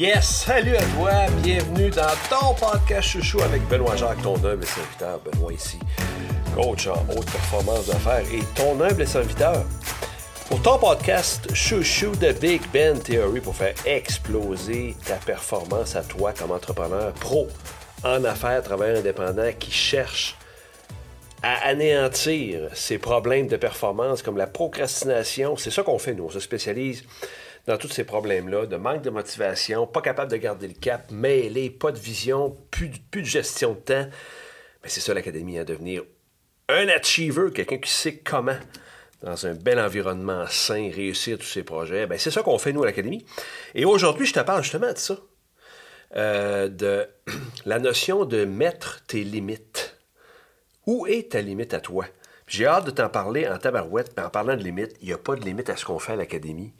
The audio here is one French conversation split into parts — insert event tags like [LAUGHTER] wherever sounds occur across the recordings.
Yes, salut à toi, bienvenue dans ton podcast chouchou avec Benoît Jacques, ton humble serviteur. Benoît ici, coach en haute performance d'affaires et ton humble serviteur. Pour ton podcast chouchou de Big Ben Theory pour faire exploser ta performance à toi comme entrepreneur pro en affaires, travailleur indépendant qui cherche à anéantir ses problèmes de performance comme la procrastination. C'est ça qu'on fait, nous. On se spécialise dans tous ces problèmes-là, de manque de motivation, pas capable de garder le cap, mêlé, pas de vision, plus, de gestion de temps. C'est ça l'Académie, à devenir un achiever, quelqu'un qui sait comment, dans un bel environnement sain, réussir tous ses projets. Ben, c'est ça qu'on fait, nous, à l'Académie. Et aujourd'hui, je te parle justement de ça. Euh, de [CLEARS THROAT] la notion de mettre tes limites. Où est ta limite à toi? J'ai hâte de t'en parler en tabarouette, mais en parlant de limites, il n'y a pas de limite à ce qu'on fait à l'Académie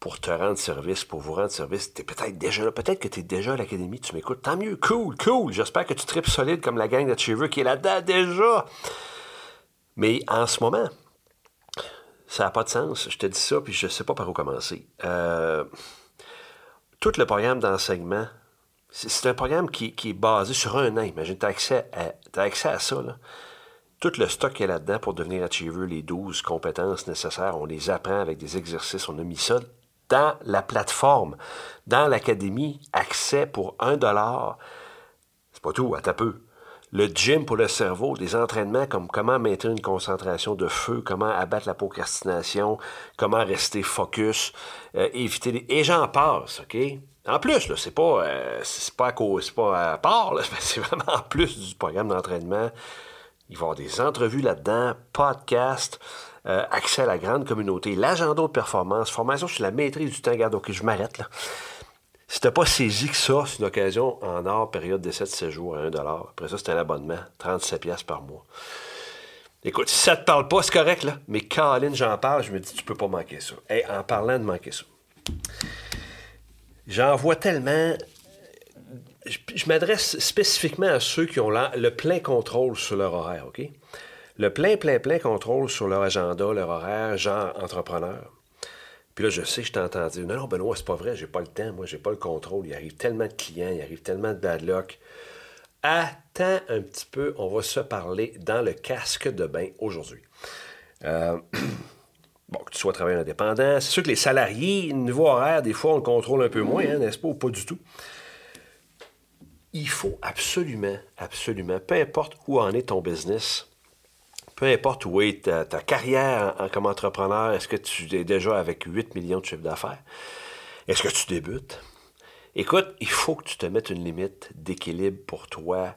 pour te rendre service, pour vous rendre service. Tu es peut-être déjà là, peut-être que tu es déjà à l'académie, tu m'écoutes. Tant mieux, cool, cool. J'espère que tu tripes solide comme la gang de Cheever qui est là-dedans déjà. Mais en ce moment, ça n'a pas de sens. Je te dis ça, puis je ne sais pas par où commencer. Euh, tout le programme d'enseignement, c'est un programme qui, est basé sur un an. Imagine, tu as accès à, accès à ça. Là. Tout le stock qui est là-dedans pour devenir achiever, les 12 compétences nécessaires, on les apprend avec des exercices, on a mis ça dans la plateforme, dans l'académie, accès pour un dollar. C'est pas tout, à ta peu. Le gym pour le cerveau, des entraînements comme comment maintenir une concentration de feu, comment abattre la procrastination, comment rester focus, euh, éviter les... Et j'en passe, OK? En plus, là, c'est pas, euh, c'est pas, à cause, c'est pas à part, [LAUGHS] c'est vraiment en plus du programme d'entraînement. Il va y avoir des entrevues là-dedans, podcasts, euh, accès à la grande communauté, l'agenda de performance, formation sur la maîtrise du temps. Regarde, ok, je m'arrête là. Si t'as pas saisi que ça, c'est une occasion en or, période d'essai de séjour à 1 Après ça, c'est un abonnement, 37$ par mois. Écoute, si ça te parle pas, c'est correct, là. Mais Caroline, j'en parle, je me dis, tu peux pas manquer ça. Et en parlant de manquer ça, j'en vois tellement. Je, m'adresse spécifiquement à ceux qui ont le plein contrôle sur leur horaire, OK? Le plein, plein, plein contrôle sur leur agenda, leur horaire, genre entrepreneur. Puis là, je sais je t'ai entendu. Non, non, Benoît, c'est pas vrai, j'ai pas le temps, moi, j'ai pas le contrôle. Il arrive tellement de clients, il arrive tellement de bad luck. Attends un petit peu, on va se parler dans le casque de bain aujourd'hui. Euh, [CLEARS THROAT] bon, que tu sois travailleur indépendant, c'est sûr que les salariés, niveau horaire, des fois, on le contrôle un peu moins, hein, n'est-ce pas, ou pas du tout. Il faut absolument, absolument, peu importe où en est ton business, peu importe où est ta, carrière comme entrepreneur, est-ce que tu es déjà avec 8 millions de chiffres d'affaires? Est-ce que tu débutes? Écoute, il faut que tu te mettes une limite d'équilibre pour toi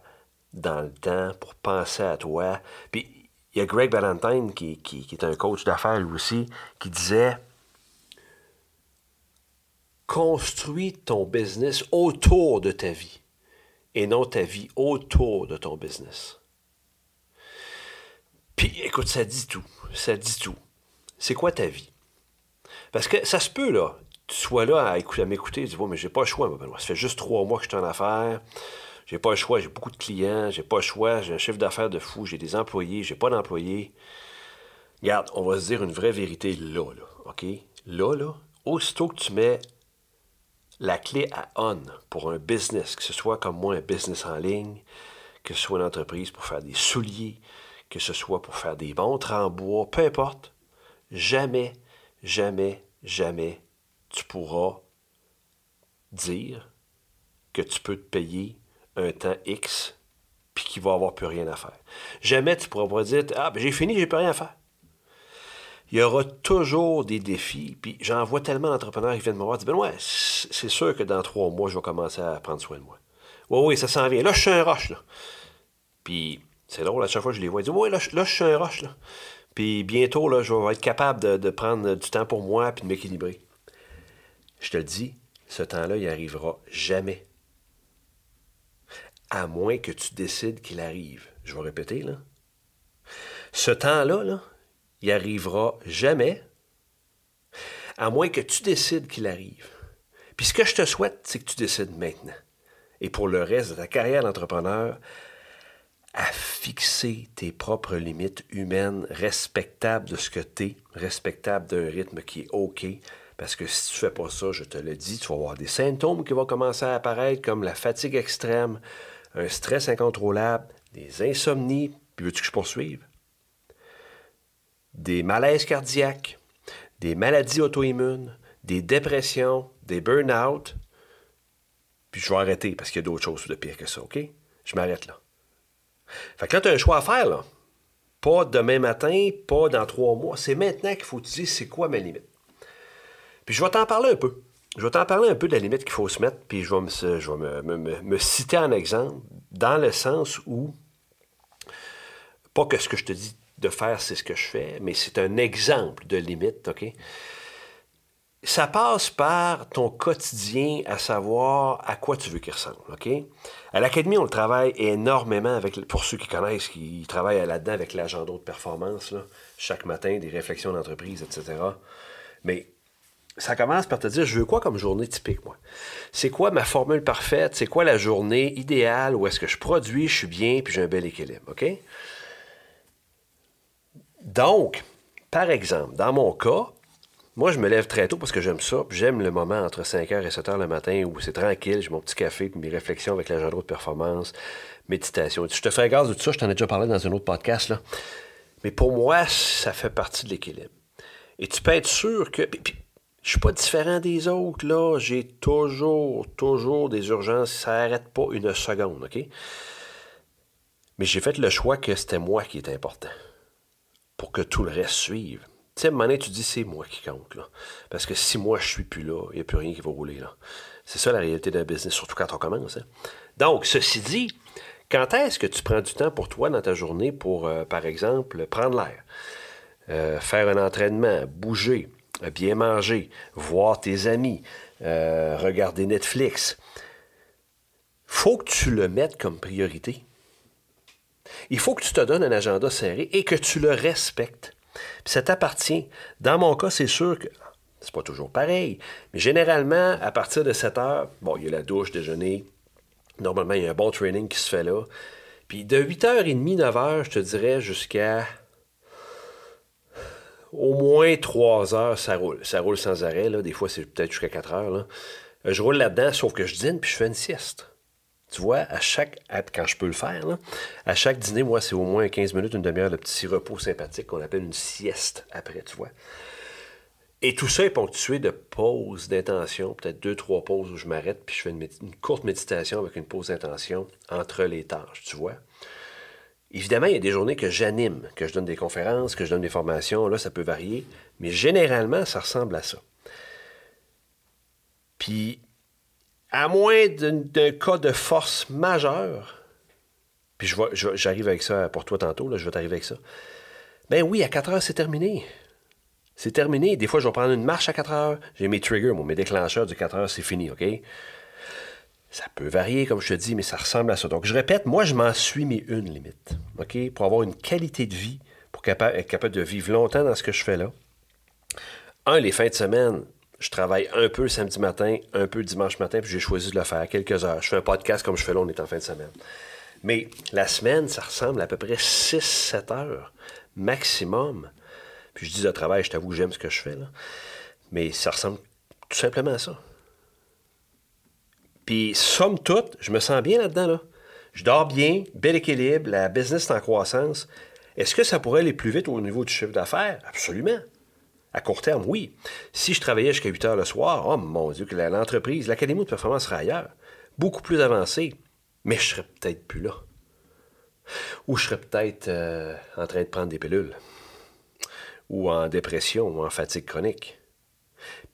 dans le temps, pour penser à toi. Puis, il y a Greg Valentine, qui, qui est un coach d'affaires lui aussi, qui disait Construis ton business autour de ta vie et non ta vie autour de ton business. Puis écoute, ça dit tout. Ça dit tout. C'est quoi ta vie? Parce que ça se peut, là, tu sois là à, écouter, m'écouter, tu dis, mais j'ai pas le choix, Benoît. Ça fait juste trois mois que je suis en affaires. J'ai pas le choix, j'ai beaucoup de clients, j'ai pas le choix, j'ai un chiffre d'affaires de fou, j'ai des employés, j'ai pas d'employés. Regarde, on va se dire une vraie vérité là, là, OK? Là, là, aussitôt que tu mets la clé à on pour un business, que ce soit comme moi un business en ligne, que ce soit une entreprise pour faire des souliers, que ce soit pour faire des montres en peu importe, jamais, jamais, jamais tu pourras dire que tu peux te payer un temps X puis qu'il va avoir plus rien à faire. Jamais tu pourras pas dire Ah, ben j'ai fini, j'ai plus rien à faire. Il y aura toujours des défis, puis j'en vois tellement d'entrepreneurs qui viennent me voir disent Ben ouais, c'est sûr que dans trois mois, je vais commencer à prendre soin de moi. Oui, oui, ça s'en vient. Là, je suis un roche, là. Puis c'est drôle, à chaque fois je les vois, ils disent Ouais, là, je suis un roche. Là. Puis bientôt, là, je vais être capable de, prendre du temps pour moi puis de m'équilibrer. Je te le dis, ce temps-là, il arrivera jamais. À moins que tu décides qu'il arrive. Je vais répéter, là. Ce temps-là, là, il arrivera jamais, à moins que tu décides qu'il arrive. Puis ce que je te souhaite, c'est que tu décides maintenant. Et pour le reste de ta carrière d'entrepreneur, à fixer tes propres limites humaines respectables de ce que tu es, respectables d'un rythme qui est OK, Parce que si tu fais pas ça, je te le dis, tu vas avoir des symptômes qui vont commencer à apparaître comme la fatigue extrême, un stress incontrôlable, des insomnies, puis veux-tu que je poursuive? Des malaises cardiaques, des maladies auto-immunes, des dépressions, des burn-out. Puis je vais arrêter parce qu'il y a d'autres choses de pire que ça, OK? Je m'arrête là. Fait que là, tu as un choix à faire, là. Pas demain matin, pas dans trois mois. C'est maintenant qu'il faut te dire c'est quoi ma limite. Puis je vais t'en parler un peu. Je vais t'en parler un peu de la limite qu'il faut se mettre, puis je vais, me, je vais me, citer en exemple, dans le sens où, pas que ce que je te dis de faire, c'est ce que je fais, mais c'est un exemple de limite, OK? Ça passe par ton quotidien à savoir à quoi tu veux qu'il ressemble, OK? À l'Académie, on le travaille énormément avec, pour ceux qui connaissent, qui travaillent là-dedans avec l'agenda de performance, chaque matin, des réflexions d'entreprise, etc. Mais ça commence par te dire, je veux quoi comme journée typique, moi? C'est quoi ma formule parfaite? C'est quoi la journée idéale où est-ce que je produis, je suis bien, puis j'ai un bel équilibre, OK? Donc, par exemple, dans mon cas, moi, je me lève très tôt parce que j'aime ça. J'aime le moment entre 5h et 7h le matin où c'est tranquille, j'ai mon petit café, mes réflexions avec l'agenda de performance, méditation. Je te fais gaz de tout ça, je t'en ai déjà parlé dans un autre podcast. Là. Mais pour moi, ça fait partie de l'équilibre. Et tu peux être sûr que. Puis, je suis pas différent des autres, là. J'ai toujours, toujours des urgences. Ça n'arrête pas une seconde, OK? Mais j'ai fait le choix que c'était moi qui était important. Pour que tout le reste suive. Sais, à un moment donné, tu dis c'est moi qui compte. Là. Parce que si moi je suis plus là, il n'y a plus rien qui va rouler. là. C'est ça la réalité d'un business, surtout quand on commence. Hein. Donc, ceci dit, quand est-ce que tu prends du temps pour toi dans ta journée pour, euh, par exemple, prendre l'air, euh, faire un entraînement, bouger, bien manger, voir tes amis, euh, regarder Netflix? faut que tu le mettes comme priorité. Il faut que tu te donnes un agenda serré et que tu le respectes. Puis ça t'appartient. Dans mon cas, c'est sûr que c'est pas toujours pareil, mais généralement, à partir de 7 heures, bon, il y a la douche, déjeuner. Normalement, il y a un bon training qui se fait là. Puis de 8h30, 9h, je te dirais, jusqu'à au moins 3 heures, ça roule. Ça roule sans arrêt. Là. Des fois, c'est peut-être jusqu'à 4 heures. Là. Je roule là-dedans, sauf que je dîne puis je fais une sieste. Tu vois, à chaque, quand je peux le faire, à chaque dîner, moi, c'est au moins 15 minutes, une demi-heure de petit repos sympathique qu'on appelle une sieste après, tu vois. Et tout ça est ponctué de pauses d'intention, peut-être deux, trois pauses où je m'arrête, puis je fais une, courte méditation avec une pause d'intention entre les tâches, tu vois. Évidemment, il y a des journées que j'anime, que je donne des conférences, que je donne des formations, là, ça peut varier, mais généralement, ça ressemble à ça. Puis, à moins d'un cas de force majeure, puis j'arrive avec ça pour toi tantôt, là, je vais t'arriver avec ça. Ben oui, à 4 heures, c'est terminé. C'est terminé. Des fois, je vais prendre une marche à 4 heures. J'ai mes triggers, mes déclencheurs du 4 heures, c'est fini, OK? Ça peut varier, comme je te dis, mais ça ressemble à ça. Donc, je répète, moi, je m'en suis mis une limite, OK? Pour avoir une qualité de vie, pour être capable de vivre longtemps dans ce que je fais là. Un, les fins de semaine, je travaille un peu samedi matin, un peu dimanche matin, puis j'ai choisi de le faire quelques heures. Je fais un podcast comme je fais là, on est en fin de semaine. Mais la semaine, ça ressemble à peu près 6-7 heures maximum. Puis je dis de travail, je t'avoue que j'aime ce que je fais, là. Mais ça ressemble tout simplement à ça. Puis, somme toute, je me sens bien là-dedans, là. Je dors bien, bel équilibre, la business est en croissance. Est-ce que ça pourrait aller plus vite au niveau du chiffre d'affaires? Absolument. À court terme, oui. Si je travaillais jusqu'à 8 heures le soir, oh mon Dieu, que l'entreprise, l'académie de performance serait ailleurs. Beaucoup plus avancée. Mais je serais peut-être plus là. Ou je serais peut-être euh, en train de prendre des pilules. Ou en dépression ou en fatigue chronique.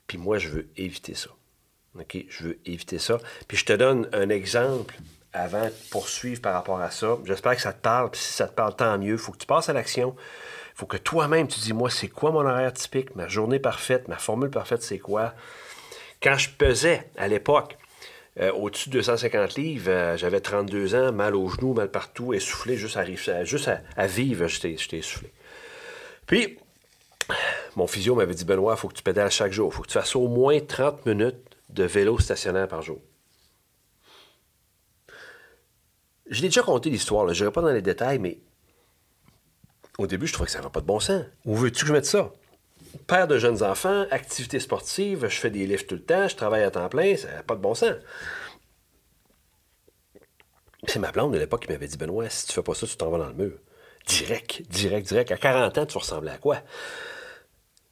Puis moi, je veux éviter ça. OK? Je veux éviter ça. Puis je te donne un exemple avant de poursuivre par rapport à ça. J'espère que ça te parle. Puis si ça te parle, tant mieux. Il faut que tu passes à l'action faut que toi-même, tu dis, moi, c'est quoi mon horaire typique, ma journée parfaite, ma formule parfaite, c'est quoi? Quand je pesais à l'époque, euh, au-dessus de 250 livres, euh, j'avais 32 ans, mal aux genoux, mal partout, essoufflé, juste à, juste à, vivre, j'étais essoufflé. Puis, mon physio m'avait dit, Benoît, il faut que tu pédales chaque jour. Il faut que tu fasses au moins 30 minutes de vélo stationnaire par jour. Je l'ai déjà conté l'histoire, je n'irai pas dans les détails, mais au début, je trouvais que ça n'avait pas de bon sens. Où veux-tu que je mette ça? père de jeunes enfants, activité sportive, je fais des livres tout le temps, je travaille à temps plein, ça n'a pas de bon sens. C'est ma blonde de l'époque qui m'avait dit Benoît, si tu fais pas ça, tu t'en vas dans le mur. Direct, direct, direct. À 40 ans, tu ressemblais à quoi?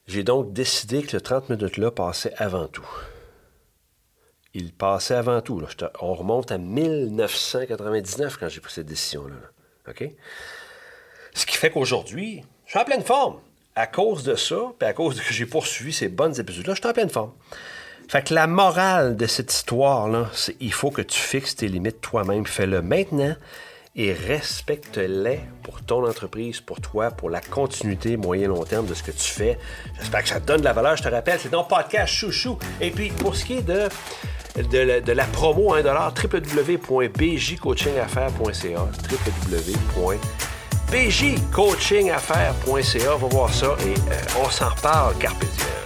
J'ai donc décidé que le 30 minutes-là passait avant tout. Il passait avant tout. On remonte à 1999 quand j'ai pris cette décision-là. OK? Ce qui fait qu'aujourd'hui, je suis en pleine forme. À cause de ça, puis à cause de que j'ai poursuivi ces bonnes épisodes-là, je suis en pleine forme. Fait que la morale de cette histoire-là, c'est il faut que tu fixes tes limites toi-même. Fais-le maintenant et respecte-les pour ton entreprise, pour toi, pour la continuité moyen-long terme de ce que tu fais. J'espère que ça te donne de la valeur. Je te rappelle, c'est ton podcast chouchou. Et puis, pour ce qui est de, de, la, promo 1$, www.bjcoachingaffaires.ca www.bjcoachingaffaires.ca Va voir ça et euh, on s'en reparle, Carpe Diem.